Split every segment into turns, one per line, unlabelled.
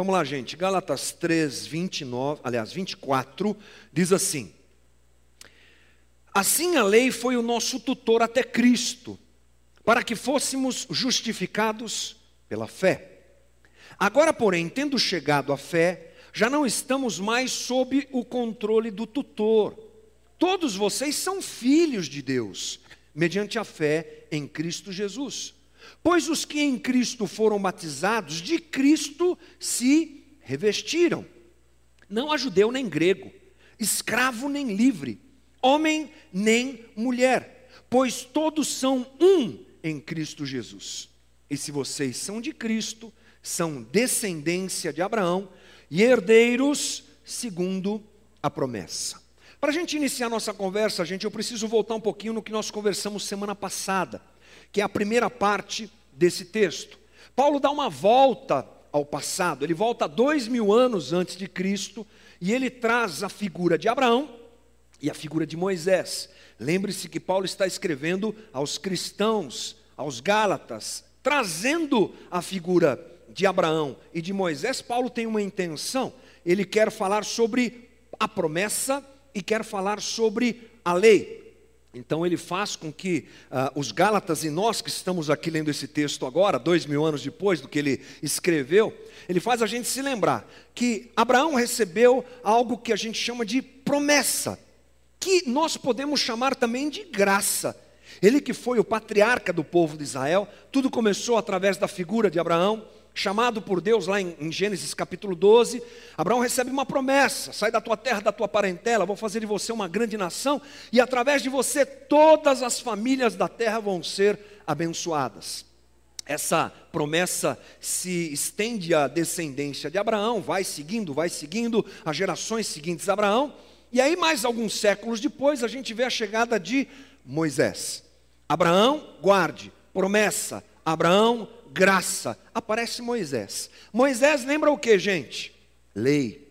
Vamos lá, gente. Gálatas 3, 29, aliás, 24, diz assim: Assim a lei foi o nosso tutor até Cristo, para que fôssemos justificados pela fé. Agora, porém, tendo chegado à fé, já não estamos mais sob o controle do tutor. Todos vocês são filhos de Deus, mediante a fé em Cristo Jesus. Pois os que em Cristo foram batizados, de Cristo se revestiram. Não há judeu nem grego, escravo nem livre, homem nem mulher, pois todos são um em Cristo Jesus. E se vocês são de Cristo, são descendência de Abraão e herdeiros segundo a promessa. Para a gente iniciar nossa conversa, gente, eu preciso voltar um pouquinho no que nós conversamos semana passada, que é a primeira parte desse texto. Paulo dá uma volta ao passado, ele volta dois mil anos antes de Cristo e ele traz a figura de Abraão e a figura de Moisés. Lembre-se que Paulo está escrevendo aos cristãos, aos Gálatas, trazendo a figura de Abraão e de Moisés, Paulo tem uma intenção, ele quer falar sobre a promessa e quer falar sobre a lei. Então ele faz com que uh, os Gálatas e nós que estamos aqui lendo esse texto agora, dois mil anos depois do que ele escreveu, ele faz a gente se lembrar que Abraão recebeu algo que a gente chama de promessa, que nós podemos chamar também de graça. Ele que foi o patriarca do povo de Israel, tudo começou através da figura de Abraão chamado por Deus lá em, em, Gênesis capítulo 12, Abraão recebe uma promessa: sai da tua terra, da tua parentela, vou fazer de você uma grande nação, e através de você todas as famílias da terra vão ser abençoadas. Essa promessa se estende à descendência de Abraão, vai seguindo, vai seguindo as gerações seguintes a Abraão, e aí, mais alguns séculos depois, a gente vê a chegada de Moisés. Abraão, guarde, promessa, Abraão, graça, aparece Moisés. Moisés lembra o que, gente? Lei.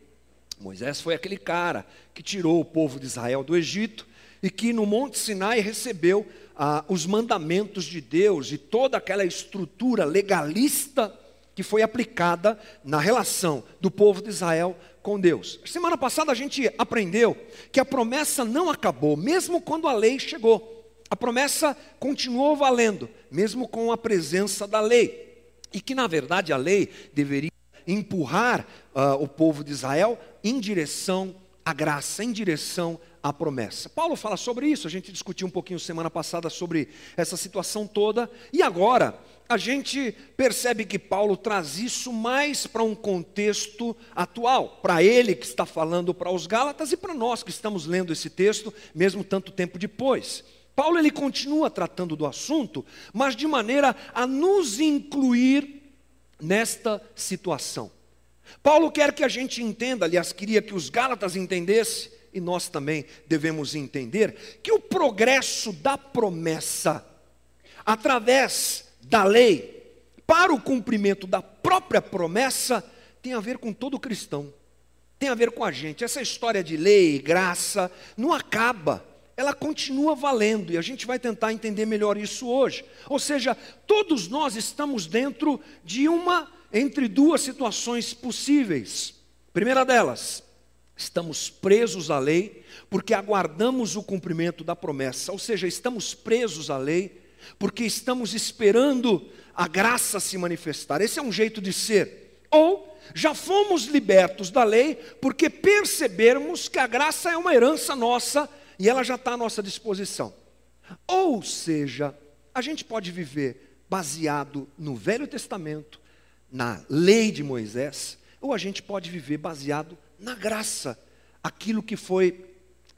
Moisés foi aquele cara que tirou o povo de Israel do Egito e que no Monte Sinai recebeu ah, os mandamentos de Deus e toda aquela estrutura legalista que foi aplicada na relação do povo de Israel com Deus. Semana passada a gente aprendeu que a promessa não acabou, mesmo quando a lei chegou. A promessa continuou valendo, mesmo com a presença da lei. E que, na verdade, a lei deveria empurrar uh, o povo de Israel em direção à graça, em direção à promessa. Paulo fala sobre isso, a gente discutiu um pouquinho semana passada sobre essa situação toda, e agora a gente percebe que Paulo traz isso mais para um contexto atual, para ele que está falando para os Gálatas e para nós que estamos lendo esse texto, mesmo tanto tempo depois. Paulo ele continua tratando do assunto, mas de maneira a nos incluir nesta situação. Paulo quer que a gente entenda, aliás, queria que os Gálatas entendessem, e nós também devemos entender, que o progresso da promessa, através da lei, para o cumprimento da própria promessa, tem a ver com todo cristão, tem a ver com a gente. Essa história de lei, graça, não acaba ela continua valendo e a gente vai tentar entender melhor isso hoje. Ou seja, todos nós estamos dentro de uma entre duas situações possíveis. Primeira delas, estamos presos à lei porque aguardamos o cumprimento da promessa, ou seja, estamos presos à lei porque estamos esperando a graça se manifestar. Esse é um jeito de ser. Ou já fomos libertos da lei porque percebermos que a graça é uma herança nossa e ela já está à nossa disposição. Ou seja, a gente pode viver baseado no Velho Testamento, na lei de Moisés, ou a gente pode viver baseado na graça, aquilo que foi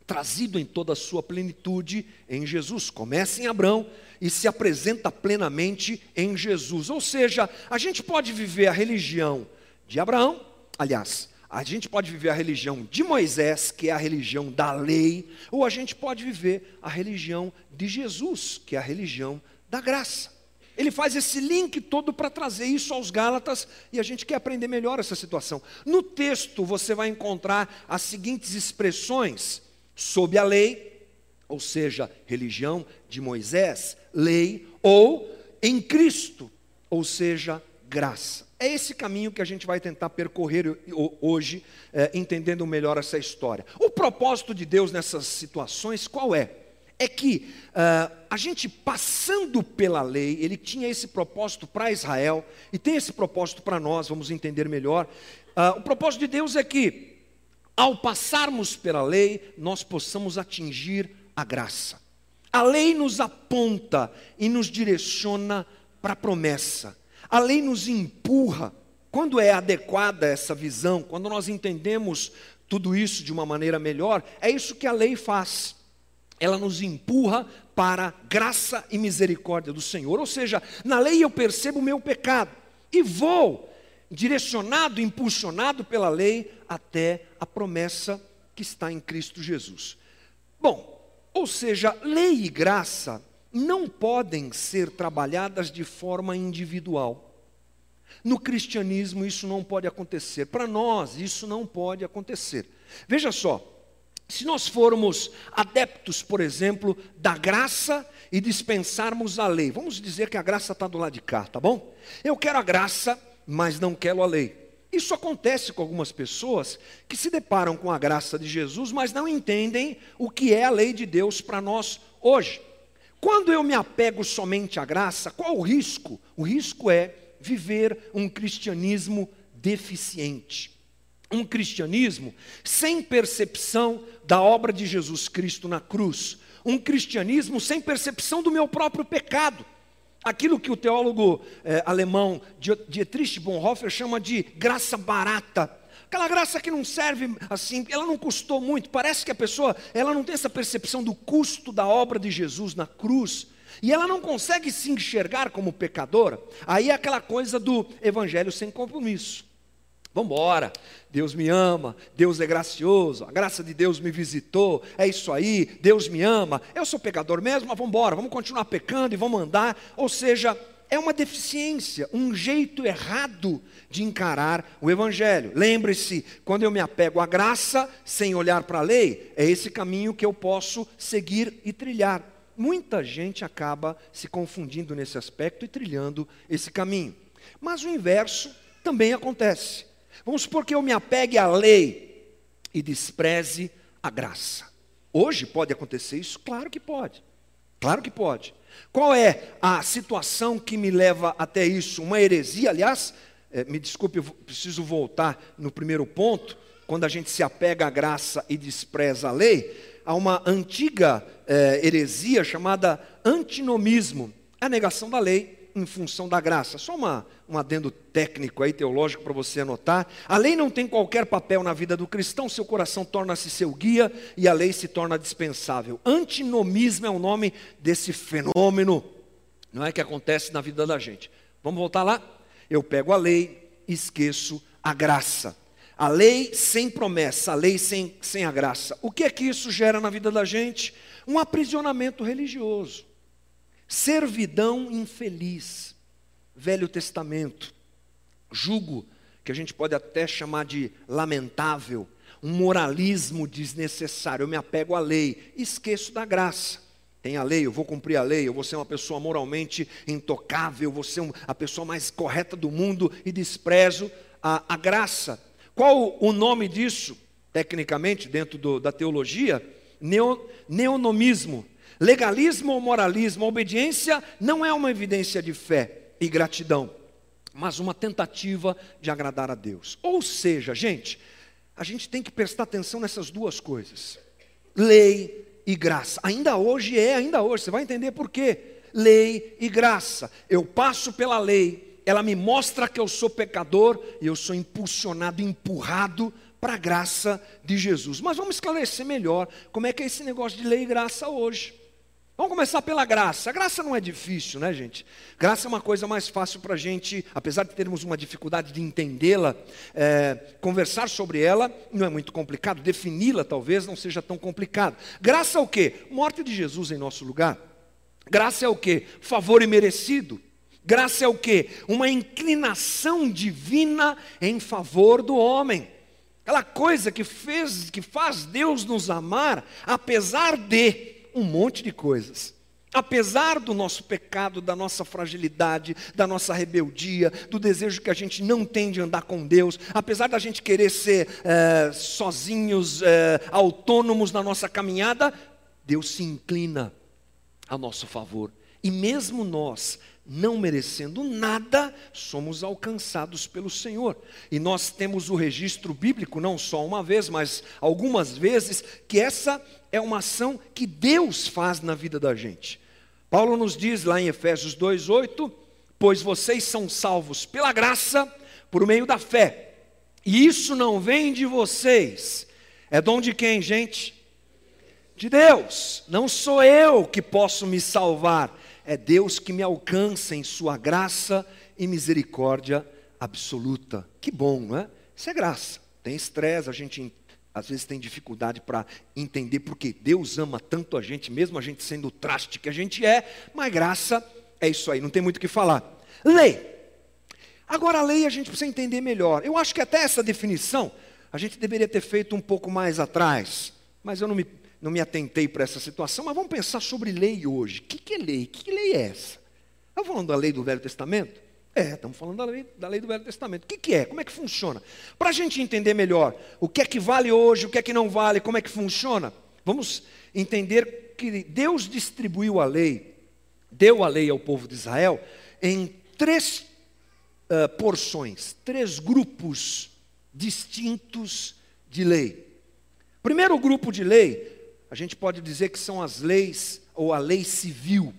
trazido em toda a sua plenitude em Jesus. Começa em Abraão e se apresenta plenamente em Jesus. Ou seja, a gente pode viver a religião de Abraão, aliás, a gente pode viver a religião de Moisés, que é a religião da lei, ou a gente pode viver a religião de Jesus, que é a religião da graça. Ele faz esse link todo para trazer isso aos Gálatas e a gente quer aprender melhor essa situação. No texto você vai encontrar as seguintes expressões: sob a lei, ou seja, religião de Moisés, lei, ou em Cristo, ou seja, graça. É esse caminho que a gente vai tentar percorrer hoje, é, entendendo melhor essa história. O propósito de Deus nessas situações qual é? É que uh, a gente passando pela lei, ele tinha esse propósito para Israel e tem esse propósito para nós, vamos entender melhor. Uh, o propósito de Deus é que, ao passarmos pela lei, nós possamos atingir a graça. A lei nos aponta e nos direciona para a promessa. A lei nos empurra. Quando é adequada essa visão, quando nós entendemos tudo isso de uma maneira melhor, é isso que a lei faz. Ela nos empurra para graça e misericórdia do Senhor. Ou seja, na lei eu percebo o meu pecado e vou direcionado, impulsionado pela lei até a promessa que está em Cristo Jesus. Bom, ou seja, lei e graça não podem ser trabalhadas de forma individual. No cristianismo isso não pode acontecer. Para nós isso não pode acontecer. Veja só, se nós formos adeptos, por exemplo, da graça e dispensarmos a lei, vamos dizer que a graça está do lado de cá, tá bom? Eu quero a graça, mas não quero a lei. Isso acontece com algumas pessoas que se deparam com a graça de Jesus, mas não entendem o que é a lei de Deus para nós hoje. Quando eu me apego somente à graça, qual o risco? O risco é viver um cristianismo deficiente. Um cristianismo sem percepção da obra de Jesus Cristo na cruz. Um cristianismo sem percepção do meu próprio pecado. Aquilo que o teólogo eh, alemão Dietrich Bonhoeffer chama de graça barata Aquela graça que não serve assim, ela não custou muito. Parece que a pessoa, ela não tem essa percepção do custo da obra de Jesus na cruz. E ela não consegue se enxergar como pecadora. Aí é aquela coisa do evangelho sem compromisso. Vamos embora, Deus me ama, Deus é gracioso, a graça de Deus me visitou, é isso aí, Deus me ama, eu sou pecador mesmo, mas vamos embora, vamos continuar pecando e vamos andar. Ou seja, é uma deficiência, um jeito errado de encarar o Evangelho. Lembre-se, quando eu me apego à graça, sem olhar para a lei, é esse caminho que eu posso seguir e trilhar. Muita gente acaba se confundindo nesse aspecto e trilhando esse caminho. Mas o inverso também acontece. Vamos supor que eu me apegue à lei e despreze a graça. Hoje pode acontecer isso? Claro que pode. Claro que pode. Qual é a situação que me leva até isso? Uma heresia, aliás, é, me desculpe, eu preciso voltar no primeiro ponto, quando a gente se apega à graça e despreza a lei, há uma antiga é, heresia chamada antinomismo, a negação da lei em função da graça. Só uma, um adendo técnico aí, teológico, para você anotar. A lei não tem qualquer papel na vida do cristão, seu coração torna-se seu guia e a lei se torna dispensável. Antinomismo é o nome desse fenômeno, não é que acontece na vida da gente. Vamos voltar lá? Eu pego a lei, esqueço a graça. A lei sem promessa, a lei sem, sem a graça. O que é que isso gera na vida da gente? Um aprisionamento religioso servidão infeliz, Velho Testamento, jugo, que a gente pode até chamar de lamentável, um moralismo desnecessário. Eu me apego à lei, esqueço da graça. Tem a lei, eu vou cumprir a lei, eu vou ser uma pessoa moralmente intocável, vou ser a pessoa mais correta do mundo e desprezo a, a graça. Qual o nome disso, tecnicamente, dentro do, da teologia? Neo, neonomismo, Legalismo ou moralismo, a obediência não é uma evidência de fé e gratidão, mas uma tentativa de agradar a Deus. Ou seja, gente, a gente tem que prestar atenção nessas duas coisas: lei e graça. Ainda hoje é, ainda hoje, você vai entender por quê. Lei e graça. Eu passo pela lei, ela me mostra que eu sou pecador e eu sou impulsionado, empurrado para a graça de Jesus. Mas vamos esclarecer melhor como é que é esse negócio de lei e graça hoje. Vamos começar pela graça. A graça não é difícil, né, gente? Graça é uma coisa mais fácil para a gente, apesar de termos uma dificuldade de entendê-la, é, conversar sobre ela não é muito complicado, defini-la talvez não seja tão complicado. Graça é o quê? Morte de Jesus em nosso lugar. Graça é o quê? Favor imerecido. Graça é o quê? Uma inclinação divina em favor do homem. Aquela coisa que fez, que faz Deus nos amar, apesar de um monte de coisas. Apesar do nosso pecado, da nossa fragilidade, da nossa rebeldia, do desejo que a gente não tem de andar com Deus, apesar da gente querer ser é, sozinhos, é, autônomos na nossa caminhada, Deus se inclina a nosso favor. E mesmo nós, não merecendo nada, somos alcançados pelo Senhor. E nós temos o registro bíblico, não só uma vez, mas algumas vezes, que essa é uma ação que Deus faz na vida da gente. Paulo nos diz lá em Efésios 2:8, pois vocês são salvos pela graça por meio da fé. E isso não vem de vocês. É dom de quem, gente? De Deus. Não sou eu que posso me salvar, é Deus que me alcança em sua graça e misericórdia absoluta. Que bom, não é? Isso é graça. Tem estresse, a gente às vezes tem dificuldade para entender porque Deus ama tanto a gente, mesmo a gente sendo o traste que a gente é, mas graça é isso aí, não tem muito o que falar. Lei. Agora a lei a gente precisa entender melhor. Eu acho que até essa definição a gente deveria ter feito um pouco mais atrás, mas eu não me, não me atentei para essa situação. Mas vamos pensar sobre lei hoje. O que, que é lei? Que, que lei é essa? Estamos falando da lei do Velho Testamento? É, estamos falando da lei, da lei do Velho Testamento. O que, que é? Como é que funciona? Para a gente entender melhor o que é que vale hoje, o que é que não vale, como é que funciona, vamos entender que Deus distribuiu a lei, deu a lei ao povo de Israel em três uh, porções, três grupos distintos de lei. Primeiro grupo de lei, a gente pode dizer que são as leis ou a lei civil.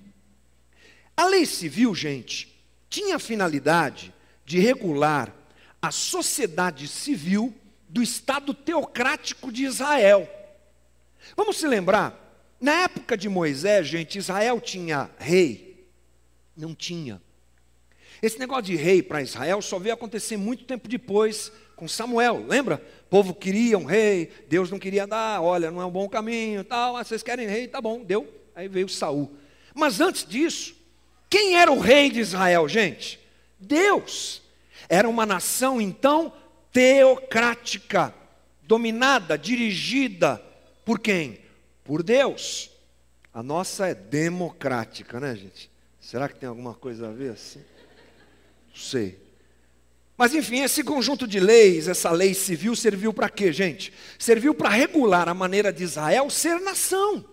A lei civil, gente, tinha a finalidade de regular a sociedade civil do Estado teocrático de Israel. Vamos se lembrar, na época de Moisés, gente, Israel tinha rei? Não tinha. Esse negócio de rei para Israel só veio acontecer muito tempo depois com Samuel, lembra? O povo queria um rei, Deus não queria dar, olha, não é um bom caminho, tal, mas vocês querem rei, tá bom, deu. Aí veio Saul. Mas antes disso, quem era o rei de Israel, gente? Deus. Era uma nação, então, teocrática, dominada, dirigida por quem? Por Deus. A nossa é democrática, né, gente? Será que tem alguma coisa a ver assim? Não sei. Mas enfim, esse conjunto de leis, essa lei civil, serviu para quê, gente? Serviu para regular a maneira de Israel ser nação.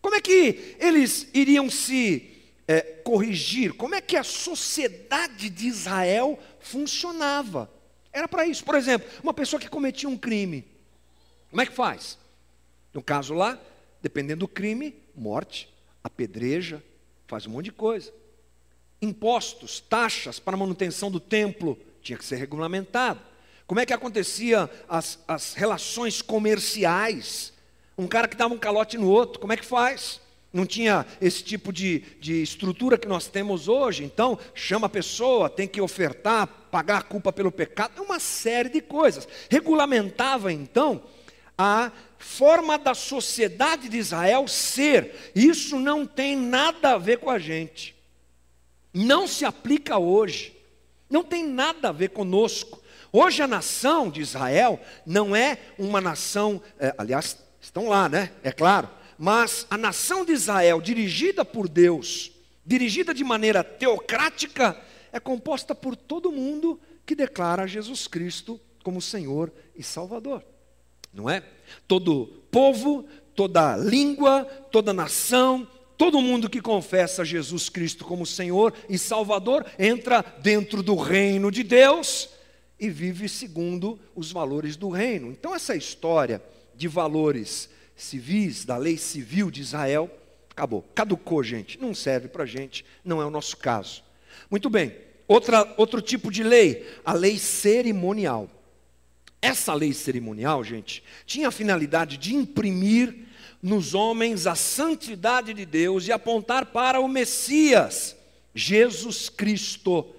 Como é que eles iriam se é, corrigir como é que a sociedade de Israel funcionava. Era para isso. Por exemplo, uma pessoa que cometia um crime, como é que faz? No caso lá, dependendo do crime, morte, apedreja, faz um monte de coisa. Impostos, taxas para manutenção do templo, tinha que ser regulamentado. Como é que acontecia as, as relações comerciais? Um cara que dava um calote no outro, como é que faz? não tinha esse tipo de, de estrutura que nós temos hoje, então chama a pessoa, tem que ofertar, pagar a culpa pelo pecado, uma série de coisas. Regulamentava então a forma da sociedade de Israel ser. Isso não tem nada a ver com a gente. Não se aplica hoje. Não tem nada a ver conosco. Hoje a nação de Israel não é uma nação, é, aliás, estão lá, né? É claro mas a nação de Israel, dirigida por Deus, dirigida de maneira teocrática, é composta por todo mundo que declara Jesus Cristo como Senhor e Salvador. Não é? Todo povo, toda língua, toda nação, todo mundo que confessa Jesus Cristo como Senhor e Salvador entra dentro do reino de Deus e vive segundo os valores do reino. Então, essa história de valores civis, da lei civil de Israel, acabou. Caducou, gente. Não serve para gente, não é o nosso caso. Muito bem. Outra, outro tipo de lei, a lei cerimonial. Essa lei cerimonial, gente, tinha a finalidade de imprimir nos homens a santidade de Deus e apontar para o Messias, Jesus Cristo.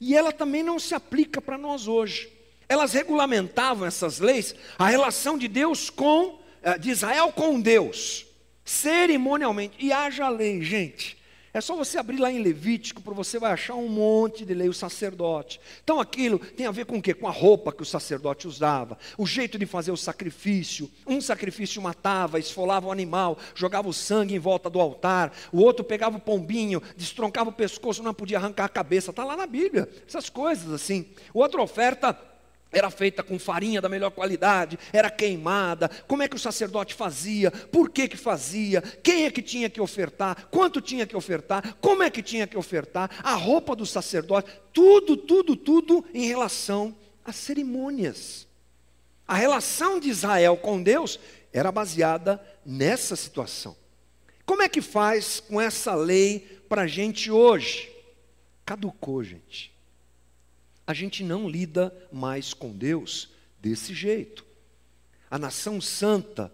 E ela também não se aplica para nós hoje. Elas regulamentavam essas leis, a relação de Deus com eh, de Israel com Deus, cerimonialmente, e haja lei, gente. É só você abrir lá em Levítico, para você vai achar um monte de lei, o sacerdote. Então aquilo tem a ver com o quê? Com a roupa que o sacerdote usava, o jeito de fazer o sacrifício. Um sacrifício matava, esfolava o animal, jogava o sangue em volta do altar. O outro pegava o pombinho, destroncava o pescoço, não podia arrancar a cabeça. Está lá na Bíblia, essas coisas assim. Outra oferta era feita com farinha da melhor qualidade, era queimada. Como é que o sacerdote fazia? Por que que fazia? Quem é que tinha que ofertar? Quanto tinha que ofertar? Como é que tinha que ofertar? A roupa do sacerdote, tudo, tudo, tudo em relação às cerimônias. A relação de Israel com Deus era baseada nessa situação. Como é que faz com essa lei para a gente hoje? Caducou, gente a gente não lida mais com Deus desse jeito. A nação santa,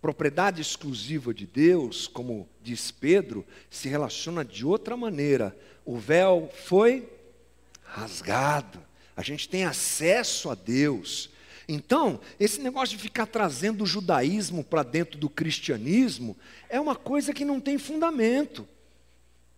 propriedade exclusiva de Deus, como diz Pedro, se relaciona de outra maneira. O véu foi rasgado, a gente tem acesso a Deus. Então, esse negócio de ficar trazendo o judaísmo para dentro do cristianismo é uma coisa que não tem fundamento.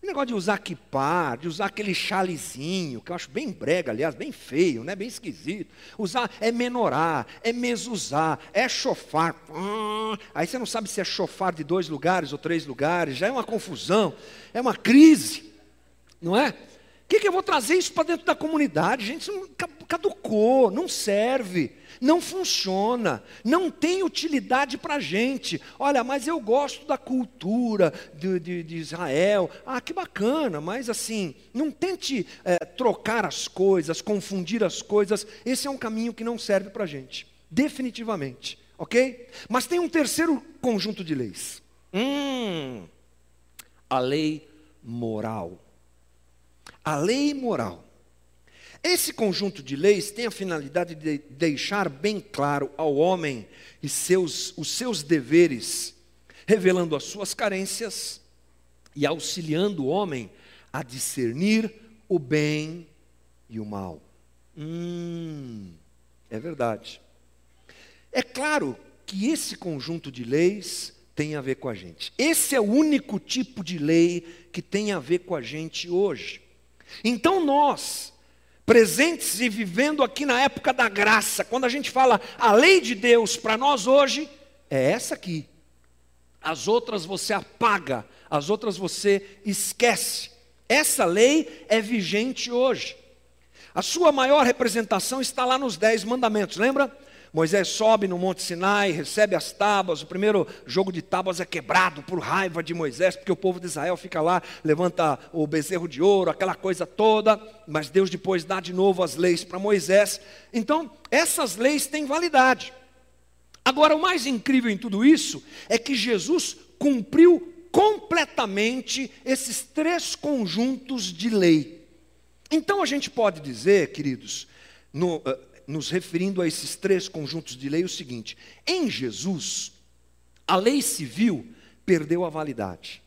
O negócio de usar kipá, de usar aquele chalezinho, que eu acho bem brega, aliás, bem feio, né? bem esquisito. Usar é menorá, é mesuzá, é chofar. Hum, aí você não sabe se é chofar de dois lugares ou três lugares, já é uma confusão, é uma crise, não é? O que, que eu vou trazer isso para dentro da comunidade? Gente, isso caducou, não serve, não funciona, não tem utilidade para a gente. Olha, mas eu gosto da cultura de, de, de, Israel. Ah, que bacana, mas assim, não tente é, trocar as coisas, confundir as coisas. Esse é um caminho que não serve para a gente, definitivamente, ok? Mas tem um terceiro conjunto de leis. Hum, a lei moral a lei moral. Esse conjunto de leis tem a finalidade de deixar bem claro ao homem e seus, os seus deveres, revelando as suas carências e auxiliando o homem a discernir o bem e o mal. Hum, é verdade. É claro que esse conjunto de leis tem a ver com a gente. Esse é o único tipo de lei que tem a ver com a gente hoje. Então nós, presentes e vivendo aqui na época da graça, quando a gente fala a lei de Deus para nós hoje, é essa aqui. As outras você apaga, as outras você esquece. Essa lei é vigente hoje. A sua maior representação está lá nos Dez Mandamentos, lembra? Moisés sobe no Monte Sinai, recebe as tábuas. O primeiro jogo de tábuas é quebrado por raiva de Moisés, porque o povo de Israel fica lá, levanta o bezerro de ouro, aquela coisa toda. Mas Deus depois dá de novo as leis para Moisés. Então, essas leis têm validade. Agora, o mais incrível em tudo isso é que Jesus cumpriu completamente esses três conjuntos de lei. Então a gente pode dizer, queridos, no, uh, nos referindo a esses três conjuntos de lei, o seguinte: em Jesus, a lei civil perdeu a validade,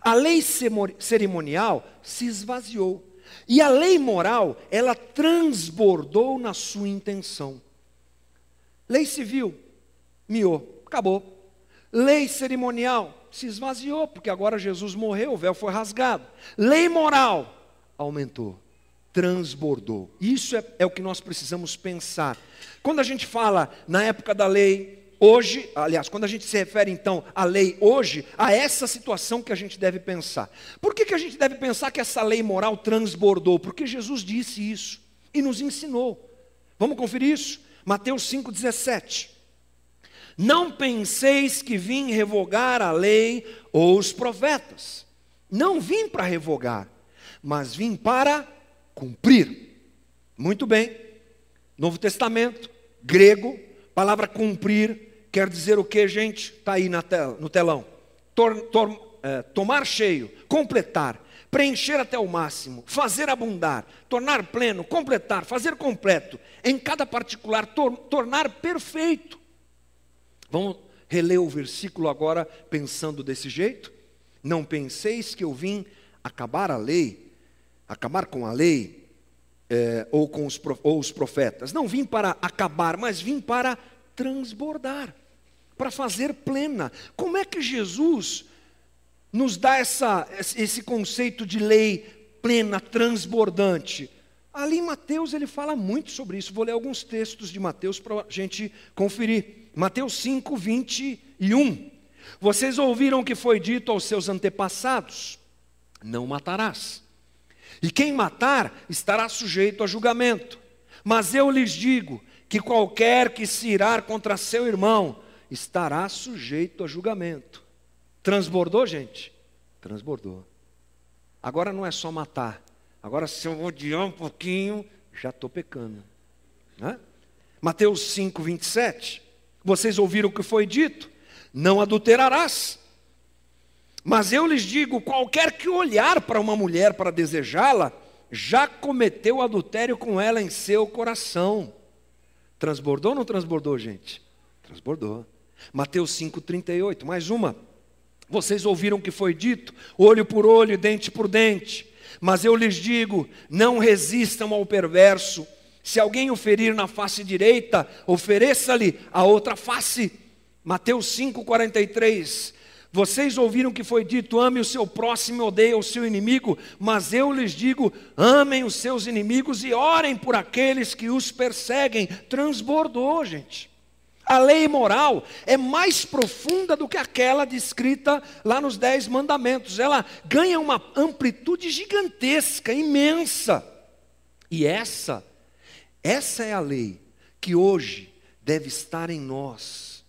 a lei cerimonial se esvaziou, e a lei moral, ela transbordou na sua intenção. Lei civil, miou, acabou. Lei cerimonial se esvaziou, porque agora Jesus morreu, o véu foi rasgado. Lei moral aumentou transbordou. Isso é, é o que nós precisamos pensar. Quando a gente fala na época da lei, hoje, aliás, quando a gente se refere então à lei hoje, a essa situação que a gente deve pensar. Por que, que a gente deve pensar que essa lei moral transbordou? Porque Jesus disse isso e nos ensinou. Vamos conferir isso? Mateus 5,17. Não penseis que vim revogar a lei ou os profetas. Não vim para revogar, mas vim para cumprir. Muito bem. Novo Testamento, grego, palavra cumprir, quer dizer o que, gente? Está aí na no telão. Tor, tor, é, tomar cheio, completar, preencher até o máximo, fazer abundar, tornar pleno, completar, fazer completo, em cada particular, tor, tornar perfeito. Vamos reler o versículo agora pensando desse jeito? Não penseis que eu vim acabar a lei acabar com a lei é, ou com os, ou os profetas. Não vim para acabar, mas vim para transbordar, para fazer plena. Como é que Jesus nos dá essa, esse conceito de lei plena, transbordante? Ali em Mateus ele fala muito sobre isso. Vou ler alguns textos de Mateus para a gente conferir. Mateus 5, 21. Vocês ouviram o que foi dito aos seus antepassados: Não matarás. E quem matar estará sujeito a julgamento. Mas eu lhes digo que qualquer que se irar contra seu irmão estará sujeito a julgamento. Transbordou, gente? Transbordou. Agora não é só matar. Agora, se eu odiar um pouquinho, já estou pecando. Né? Mateus 5, 27. Vocês ouviram o que foi dito? Não adulterarás. Mas eu lhes digo: qualquer que olhar para uma mulher para desejá-la, já cometeu adultério com ela em seu coração. Transbordou ou não transbordou, gente? Transbordou. Mateus 5,38, mais uma. Vocês ouviram o que foi dito: olho por olho, dente por dente. Mas eu lhes digo: não resistam ao perverso. Se alguém o ferir na face direita, ofereça-lhe a outra face. Mateus 5,43. Vocês ouviram que foi dito: ame o seu próximo, odeie o seu inimigo, mas eu lhes digo: amem os seus inimigos e orem por aqueles que os perseguem. Transbordou, gente. A lei moral é mais profunda do que aquela descrita lá nos Dez Mandamentos. Ela ganha uma amplitude gigantesca, imensa. E essa, essa é a lei que hoje deve estar em nós.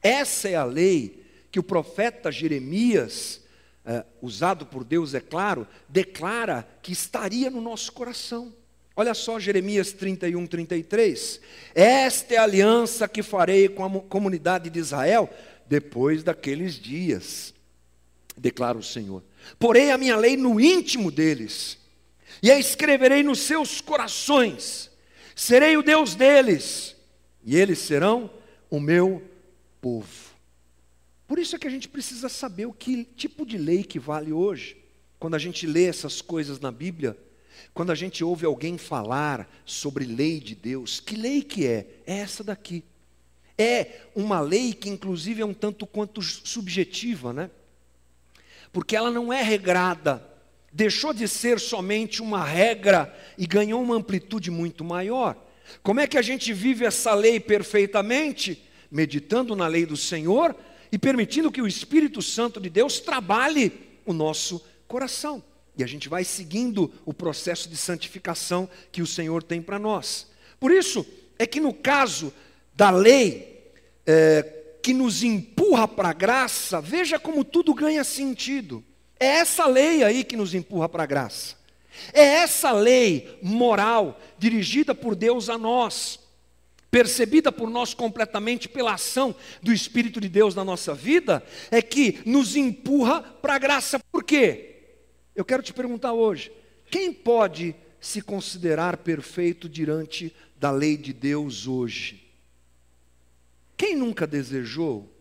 Essa é a lei que o profeta Jeremias, eh, usado por Deus, é claro, declara que estaria no nosso coração. Olha só Jeremias 31, 33. Esta é a aliança que farei com a comunidade de Israel depois daqueles dias, declara o Senhor. Porei a minha lei no íntimo deles, e a escreverei nos seus corações. Serei o Deus deles, e eles serão o meu povo. Por isso é que a gente precisa saber o que tipo de lei que vale hoje. Quando a gente lê essas coisas na Bíblia, quando a gente ouve alguém falar sobre lei de Deus, que lei que é? É essa daqui. É uma lei que inclusive é um tanto quanto subjetiva, né? Porque ela não é regrada, deixou de ser somente uma regra e ganhou uma amplitude muito maior. Como é que a gente vive essa lei perfeitamente? Meditando na lei do Senhor, e permitindo que o Espírito Santo de Deus trabalhe o nosso coração. E a gente vai seguindo o processo de santificação que o Senhor tem para nós. Por isso, é que no caso da lei, é, que nos empurra para a graça, veja como tudo ganha sentido. É essa lei aí que nos empurra para a graça. É essa lei moral dirigida por Deus a nós percebida por nós completamente pela ação do Espírito de Deus na nossa vida, é que nos empurra para a graça. Por quê? Eu quero te perguntar hoje: quem pode se considerar perfeito diante da lei de Deus hoje? Quem nunca desejou?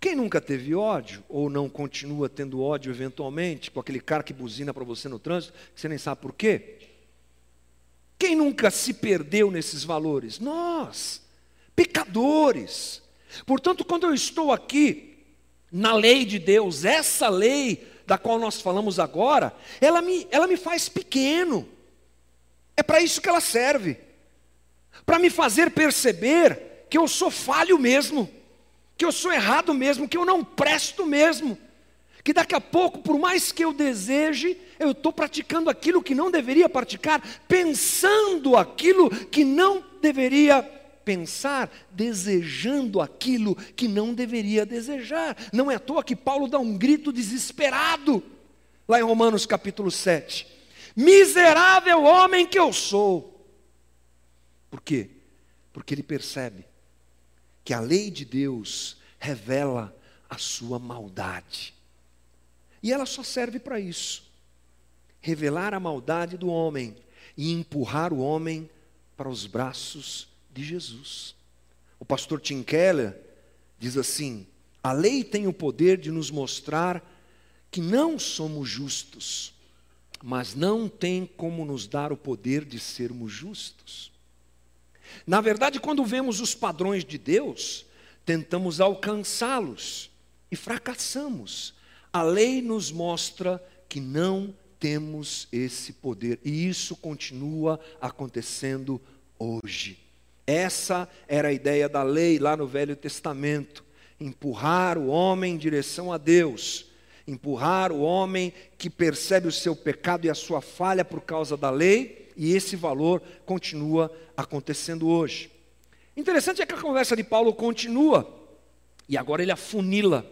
Quem nunca teve ódio ou não continua tendo ódio eventualmente com aquele cara que buzina para você no trânsito, que você nem sabe por quê? Quem nunca se perdeu nesses valores? Nós, pecadores. Portanto, quando eu estou aqui na lei de Deus, essa lei da qual nós falamos agora, ela me, ela me faz pequeno. É para isso que ela serve para me fazer perceber que eu sou falho mesmo, que eu sou errado mesmo, que eu não presto mesmo que daqui a pouco, por mais que eu deseje, eu estou praticando aquilo que não deveria praticar, pensando aquilo que não deveria pensar, desejando aquilo que não deveria desejar. Não é à toa que Paulo dá um grito desesperado, lá em Romanos capítulo 7. Miserável homem que eu sou. Por quê? Porque ele percebe que a lei de Deus revela a sua maldade. E ela só serve para isso revelar a maldade do homem e empurrar o homem para os braços de Jesus. O pastor Tim Keller diz assim: a lei tem o poder de nos mostrar que não somos justos, mas não tem como nos dar o poder de sermos justos. Na verdade, quando vemos os padrões de Deus, tentamos alcançá-los e fracassamos A lei nos mostra que não temos esse poder, e isso continua acontecendo hoje. Essa era a ideia da lei lá no Velho Testamento: empurrar o homem em direção a Deus, empurrar o homem que percebe o seu pecado e a sua falha por causa da lei, e esse valor continua acontecendo hoje. Interessante é que a conversa de Paulo continua, e agora ele afunila.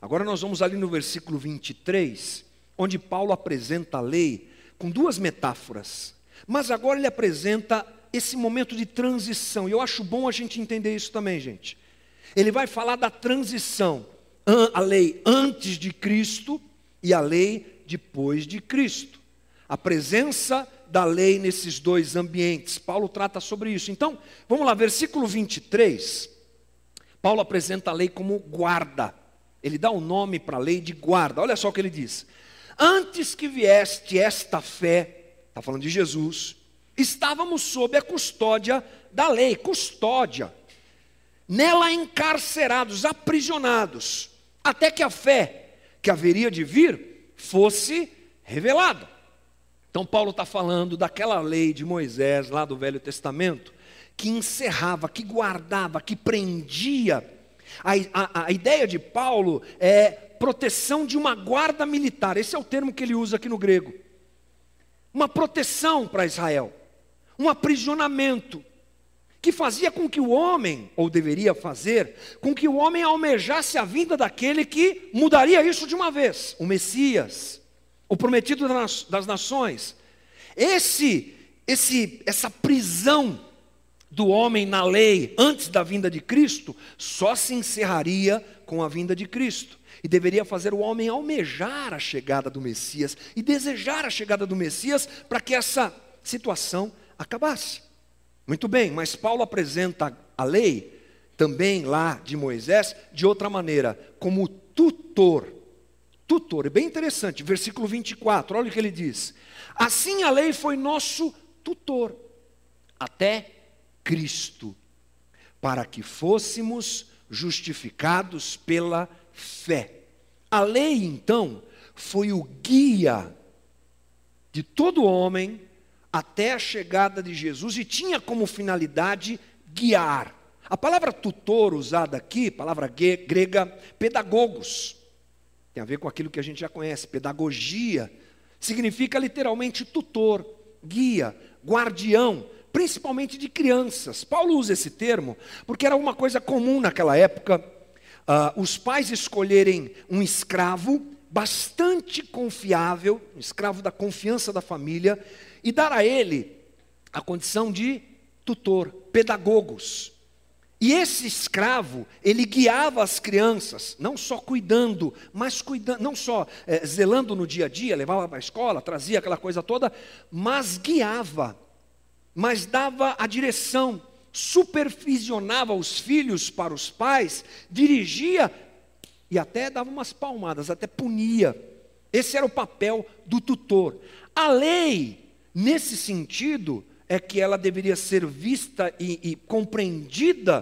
Agora nós vamos ali no versículo 23, onde Paulo apresenta a lei com duas metáforas, mas agora ele apresenta esse momento de transição, e eu acho bom a gente entender isso também, gente. Ele vai falar da transição, a lei antes de Cristo e a lei depois de Cristo. A presença da lei nesses dois ambientes. Paulo trata sobre isso. Então, vamos lá, versículo 23. Paulo apresenta a lei como guarda. Ele dá o um nome para a lei de guarda. Olha só o que ele diz: Antes que vieste esta fé, está falando de Jesus, estávamos sob a custódia da lei, custódia. Nela encarcerados, aprisionados, até que a fé que haveria de vir fosse revelada. Então, Paulo está falando daquela lei de Moisés, lá do Velho Testamento, que encerrava, que guardava, que prendia. A, a, a, ideia de Paulo é proteção de uma guarda militar, esse é o termo que ele usa aqui no grego. Uma proteção para Israel, um aprisionamento, que fazia com que o homem, ou deveria fazer, com que o homem almejasse a vinda daquele que mudaria isso de uma vez, o Messias o prometido das nações. Esse, esse, essa prisão do homem na lei antes da vinda de Cristo só se encerraria com a vinda de Cristo. E deveria fazer o homem almejar a chegada do Messias e desejar a chegada do Messias para que essa situação acabasse. Muito bem, mas Paulo apresenta a lei também lá de Moisés de outra maneira, como tutor tutor. É bem interessante, versículo 24, olha o que ele diz. Assim a lei foi nosso tutor, até Cristo, para que fôssemos justificados pela fé. A lei, então, foi o guia de todo homem até a chegada de Jesus e tinha como finalidade guiar. A palavra tutor usada aqui, palavra grega pedagogos, tem a ver com aquilo que a gente já conhece. Pedagogia significa literalmente tutor, guia, guardião, principalmente de crianças. Paulo usa esse termo porque era uma coisa comum naquela época uh, os pais escolherem um escravo bastante confiável, um escravo da confiança da família, e dar a ele a condição de tutor, pedagogos. E esse escravo, ele guiava as crianças, não só cuidando, mas cuidando, não só é, zelando no dia a dia, levava para a escola, trazia aquela coisa toda, mas guiava, mas dava a direção, supervisionava os filhos para os pais, dirigia e até dava umas palmadas, até punia. Esse era o papel do tutor. A lei, nesse sentido, é que ela deveria ser vista e, e compreendida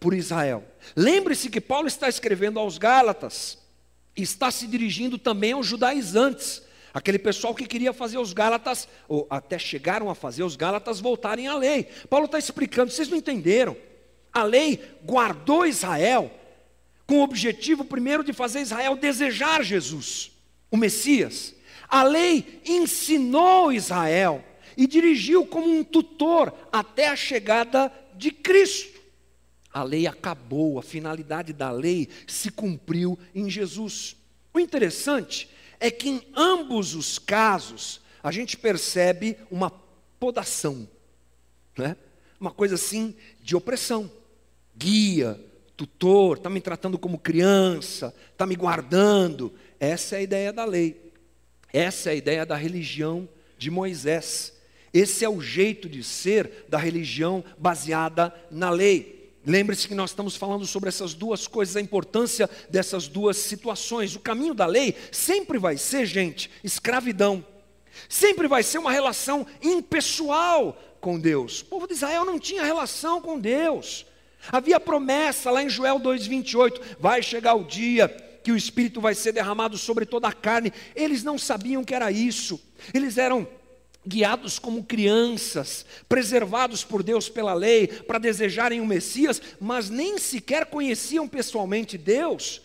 por Israel. Lembre-se que Paulo está escrevendo aos Gálatas, está se dirigindo também aos judaizantes, aquele pessoal que queria fazer os Gálatas, ou até chegaram a fazer os Gálatas voltarem à lei. Paulo está explicando, vocês não entenderam. A lei guardou Israel com o objetivo primeiro de fazer Israel desejar Jesus, o Messias. A lei ensinou Israel e dirigiu como um tutor até a chegada de Cristo. A lei acabou, a finalidade da lei se cumpriu em Jesus. O interessante é que em ambos os casos a gente percebe uma podação, né? uma coisa assim de opressão. Guia, tutor, está me tratando como criança, está me guardando. Essa é a ideia da lei, essa é a ideia da religião de Moisés. Esse é o jeito de ser da religião baseada na lei. Lembre-se que nós estamos falando sobre essas duas coisas, a importância dessas duas situações. O caminho da lei sempre vai ser, gente, escravidão. Sempre vai ser uma relação impessoal com Deus. O povo de Israel não tinha relação com Deus. Havia promessa lá em Joel 2,28: vai chegar o dia que o Espírito vai ser derramado sobre toda a carne. Eles não sabiam que era isso. Eles eram guiados como crianças, preservados por Deus pela lei, para desejarem o Messias, mas nem sequer conheciam pessoalmente Deus,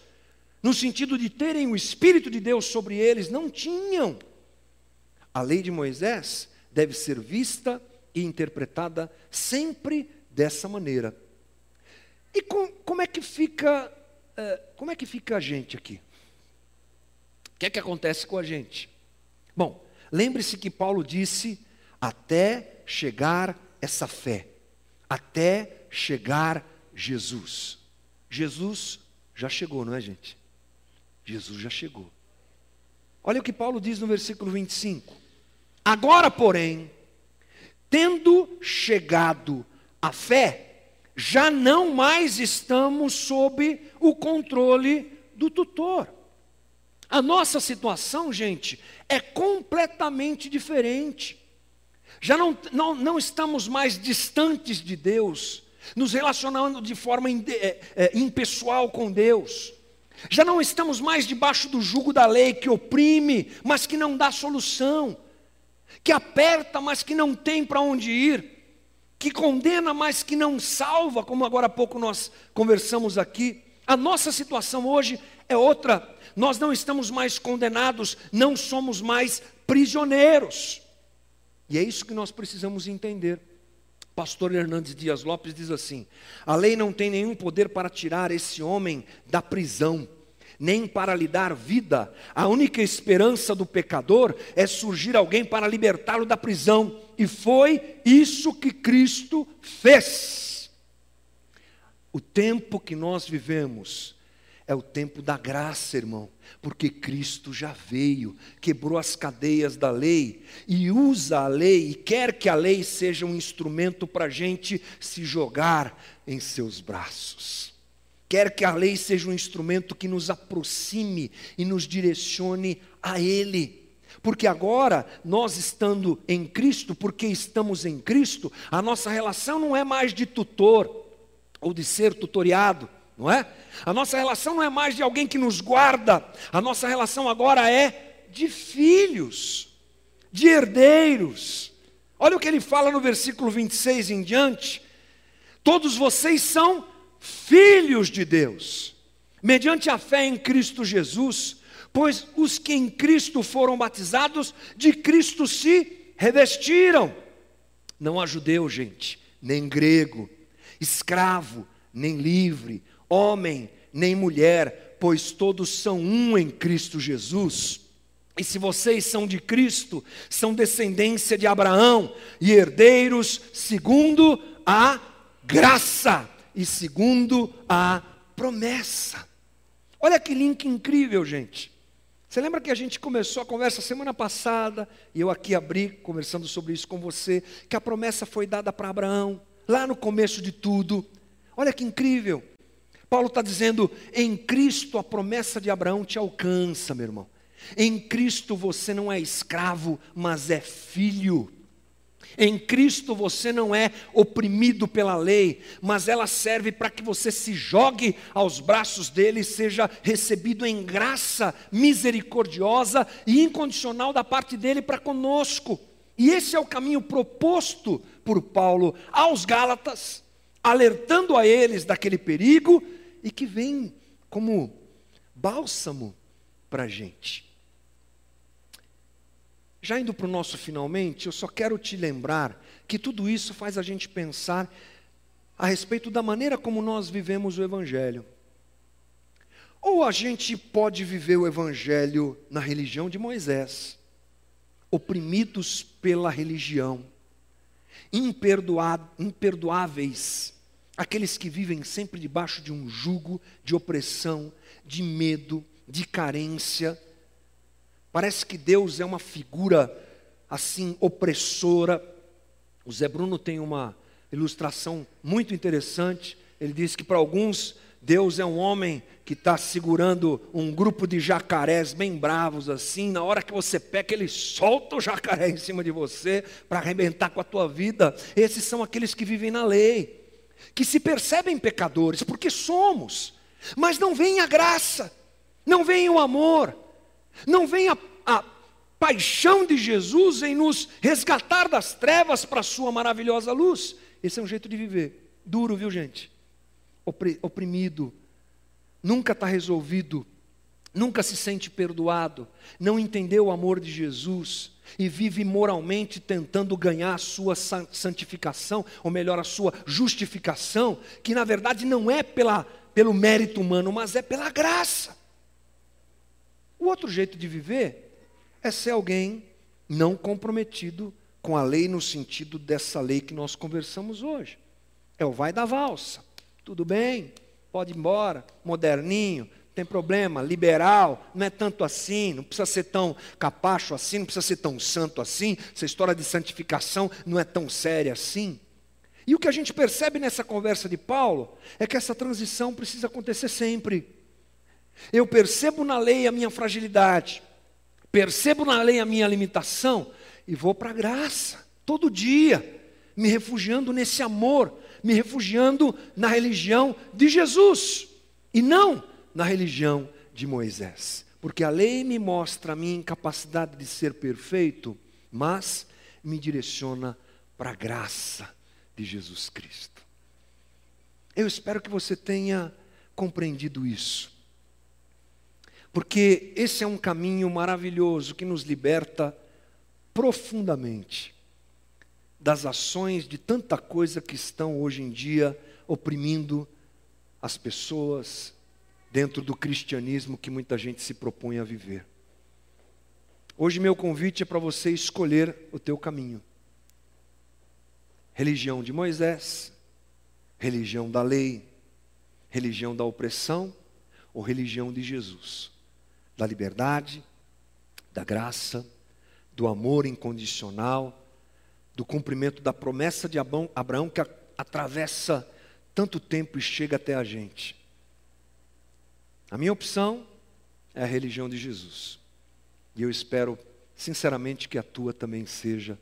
no sentido de terem o Espírito de Deus sobre eles, não tinham. A lei de Moisés deve ser vista e interpretada sempre dessa maneira. E com, como é que fica, uh, como é que fica a gente aqui? O que é que acontece com a gente? Bom, Lembre-se que Paulo disse: até chegar essa fé, até chegar Jesus. Jesus já chegou, não é, gente? Jesus já chegou. Olha o que Paulo diz no versículo 25: Agora, porém, tendo chegado a fé, já não mais estamos sob o controle do tutor. A nossa situação, gente, é completamente diferente. Já não, não, não estamos mais distantes de Deus, nos relacionando de forma é, é, impessoal com Deus. Já não estamos mais debaixo do jugo da lei que oprime, mas que não dá solução, que aperta, mas que não tem para onde ir, que condena, mas que não salva, como agora há pouco nós conversamos aqui. A nossa situação hoje é outra nós não estamos mais condenados, não somos mais prisioneiros. E é isso que nós precisamos entender. Pastor Hernandes Dias Lopes diz assim: a lei não tem nenhum poder para tirar esse homem da prisão, nem para lhe dar vida. A única esperança do pecador é surgir alguém para libertá-lo da prisão, e foi isso que Cristo fez. O tempo que nós vivemos é o tempo da graça, irmão, porque Cristo já veio, quebrou as cadeias da lei e usa a lei, e quer que a lei seja um instrumento para a gente se jogar em seus braços. Quer que a lei seja um instrumento que nos aproxime e nos direcione a Ele. Porque agora, nós estando em Cristo, porque estamos em Cristo, a nossa relação não é mais de tutor ou de ser tutoriado não é? A nossa relação não é mais de alguém que nos guarda, a nossa relação agora é de filhos, de herdeiros. Olha o que ele fala no versículo 26 em diante: todos vocês são filhos de Deus, mediante a fé em Cristo Jesus, pois os que em Cristo foram batizados, de Cristo se revestiram. Não há judeu, gente, nem grego, escravo, nem livre, homem nem mulher, pois todos são um em Cristo Jesus. E se vocês são de Cristo, são descendência de Abraão e herdeiros segundo a graça e segundo a promessa. Olha que link incrível, gente. Você lembra que a gente começou a conversa semana passada, e eu aqui abri conversando sobre isso com você, que a promessa foi dada para Abraão, lá no começo de tudo. Olha que incrível. Paulo está dizendo: em Cristo a promessa de Abraão te alcança, meu irmão. Em Cristo você não é escravo, mas é filho. Em Cristo você não é oprimido pela lei, mas ela serve para que você se jogue aos braços dele e seja recebido em graça misericordiosa e incondicional da parte dele para conosco. E esse é o caminho proposto por Paulo aos Gálatas, alertando a eles daquele perigo e que vem como bálsamo para a gente. Já indo para o nosso finalmente, eu só quero te lembrar que tudo isso faz a gente pensar a respeito da maneira como nós vivemos o Evangelho. Ou a gente pode viver o Evangelho na religião de Moisés, oprimidos pela religião, imperdoáveis aqueles que vivem sempre debaixo de um jugo de opressão, de medo, de carência. Parece que Deus é uma figura assim opressora. O Zé Bruno tem uma ilustração muito interessante. Ele diz que para alguns Deus é um homem que está segurando um grupo de jacarés bem bravos assim. Na hora que você peca, ele solta o jacaré em cima de você para arrebentar com a tua vida. Esses são aqueles que vivem na lei que se percebem pecadores, porque somos, mas não vem a graça, não vem o amor, não vem a, a paixão de Jesus em nos resgatar das trevas para a sua maravilhosa luz. Esse é um jeito de viver. Duro, viu, gente? Oprimido, nunca está resolvido, nunca se sente perdoado, não entendeu o amor de Jesus e vive moralmente tentando ganhar a sua santificação, ou melhor, a sua justificação, que na verdade não é pela, pelo mérito humano, mas é pela graça. O outro jeito de viver é ser alguém não comprometido com a lei no sentido dessa lei que nós conversamos hoje. É o vai da valsa. Tudo bem, pode ir embora, moderninho, tem problema, liberal, não é tanto assim, não precisa ser tão capacho assim, não precisa ser tão santo assim, essa história de santificação não é tão séria assim. E o que a gente percebe nessa conversa de Paulo é que essa transição precisa acontecer sempre. Eu percebo na lei a minha fragilidade, percebo na lei a minha limitação e vou para a graça, todo dia, me refugiando nesse amor, me refugiando na religião de Jesus e não na religião de Moisés. Porque a lei me mostra a minha incapacidade de ser perfeito, mas me direciona para a graça de Jesus Cristo. Eu espero que você tenha compreendido isso. Porque esse é um caminho maravilhoso que nos liberta profundamente das ações de tanta coisa que estão hoje em dia oprimindo as pessoas, dentro do cristianismo que muita gente se propõe a viver. Hoje meu convite é para você escolher o teu caminho. Religião de Moisés, religião da lei, religião da opressão ou religião de Jesus, da liberdade, da graça, do amor incondicional, do cumprimento da promessa de Abraão que atravessa tanto tempo e chega até a gente. A minha opção é a religião de Jesus. E eu espero, sinceramente, que a tua também seja,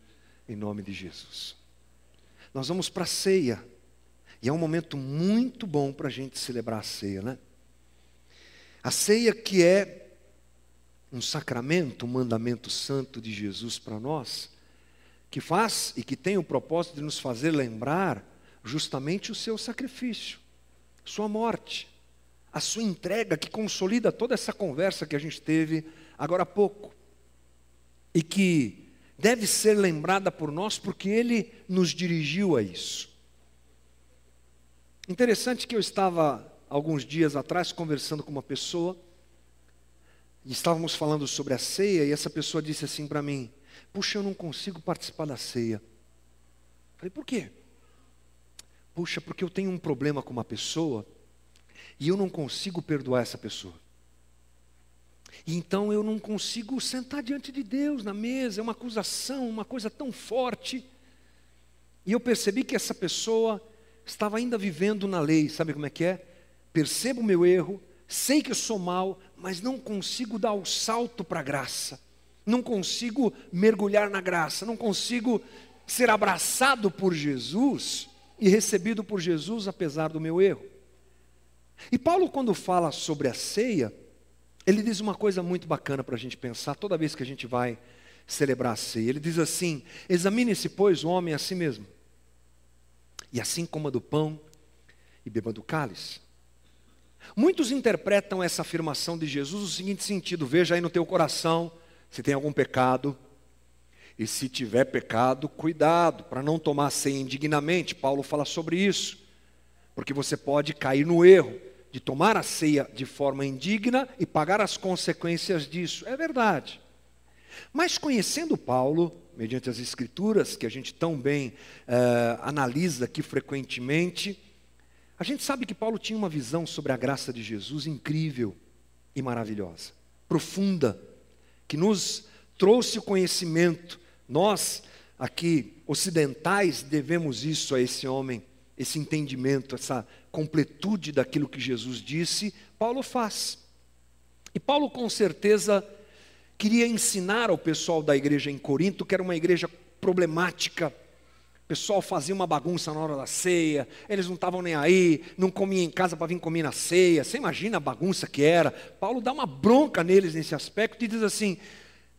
em nome de Jesus. Nós vamos para a ceia. E é um momento muito bom para a gente celebrar a ceia, né? A ceia que é um sacramento, um mandamento santo de Jesus para nós, que faz e que tem o propósito de nos fazer lembrar justamente o seu sacrifício, sua morte a sua entrega que consolida toda essa conversa que a gente teve agora há pouco. E que deve ser lembrada por nós porque ele nos dirigiu a isso. Interessante que eu estava alguns dias atrás conversando com uma pessoa e estávamos falando sobre a ceia e essa pessoa disse assim para mim: "Puxa, eu não consigo participar da ceia". Falei: "Por quê?" Puxa, porque eu tenho um problema com uma pessoa e eu não consigo perdoar essa pessoa. E então eu não consigo sentar diante de Deus na mesa, é uma acusação, uma coisa tão forte. E eu percebi que essa pessoa estava ainda vivendo na lei, sabe como é que é? Percebo o meu erro, sei que eu sou mal, mas não consigo dar o salto para a graça, não consigo mergulhar na graça, não consigo ser abraçado por Jesus e recebido por Jesus apesar do meu erro. E Paulo, quando fala sobre a ceia, ele diz uma coisa muito bacana para a gente pensar toda vez que a gente vai celebrar a ceia. Ele diz assim: Examine-se, pois, o homem a si mesmo, e assim coma do pão e beba do cálice. Muitos interpretam essa afirmação de Jesus no seguinte sentido: veja aí no teu coração se tem algum pecado, e se tiver pecado, cuidado para não tomar ceia indignamente. Paulo fala sobre isso, porque você pode cair no erro de tomar a ceia de forma indigna e pagar as consequências disso. É verdade. Mas conhecendo Paulo, mediante as Escrituras, que a gente tão bem uh, analisa aqui frequentemente, a gente sabe que Paulo tinha uma visão sobre a graça de Jesus incrível e maravilhosa, profunda, que nos trouxe o conhecimento. Nós, aqui, ocidentais, devemos isso a esse homem esse entendimento, essa completude daquilo que Jesus disse, Paulo faz. E Paulo, com certeza, queria ensinar ao pessoal da igreja em Corinto, que era uma igreja problemática, O pessoal fazia uma bagunça na hora da ceia, eles não estavam nem aí, não comiam em casa para vir comer na ceia. Você imagina a bagunça que era? Paulo dá uma bronca neles nesse aspecto e diz assim: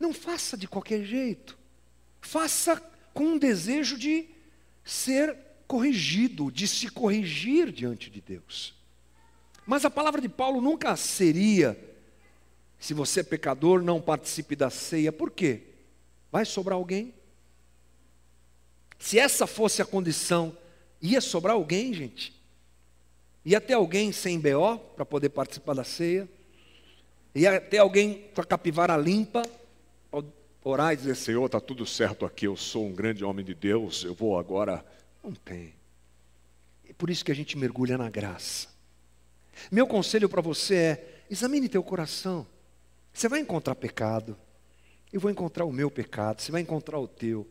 não faça de qualquer jeito, faça com um desejo de ser corrigido, de se corrigir diante de Deus. Mas a palavra de Paulo nunca seria: se você é pecador, não participe da ceia. Por quê? Vai sobrar alguém? Se essa fosse a condição, ia sobrar alguém, gente? Ia ter alguém sem BO para poder participar da ceia? Ia ter alguém com a capivara limpa, orar e dizer: Senhor, está tudo certo aqui, eu sou um grande homem de Deus, eu vou agora. Não tem. É por isso que a gente mergulha na graça. Meu conselho para você é: examine teu coração. Você vai encontrar pecado, eu vou encontrar o meu pecado, você vai encontrar o teu.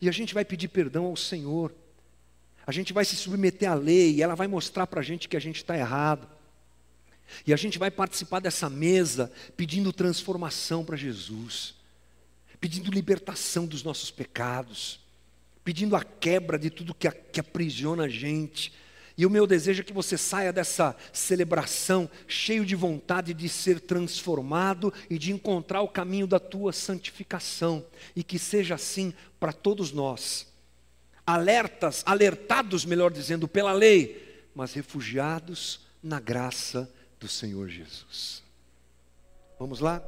E a gente vai pedir perdão ao Senhor. A gente vai se submeter à lei e ela vai mostrar para a gente que a gente está errado. E a gente vai participar dessa mesa pedindo transformação para Jesus, pedindo libertação dos nossos pecados, pedindo a quebra de tudo que, que aprisiona a gente, e o meu desejo é que você saia dessa celebração cheio de vontade de ser transformado e de encontrar o caminho da tua santificação, e que seja assim para todos nós. Alertas, alertados, melhor dizendo, pela lei, mas refugiados na graça do Senhor Jesus. Vamos lá?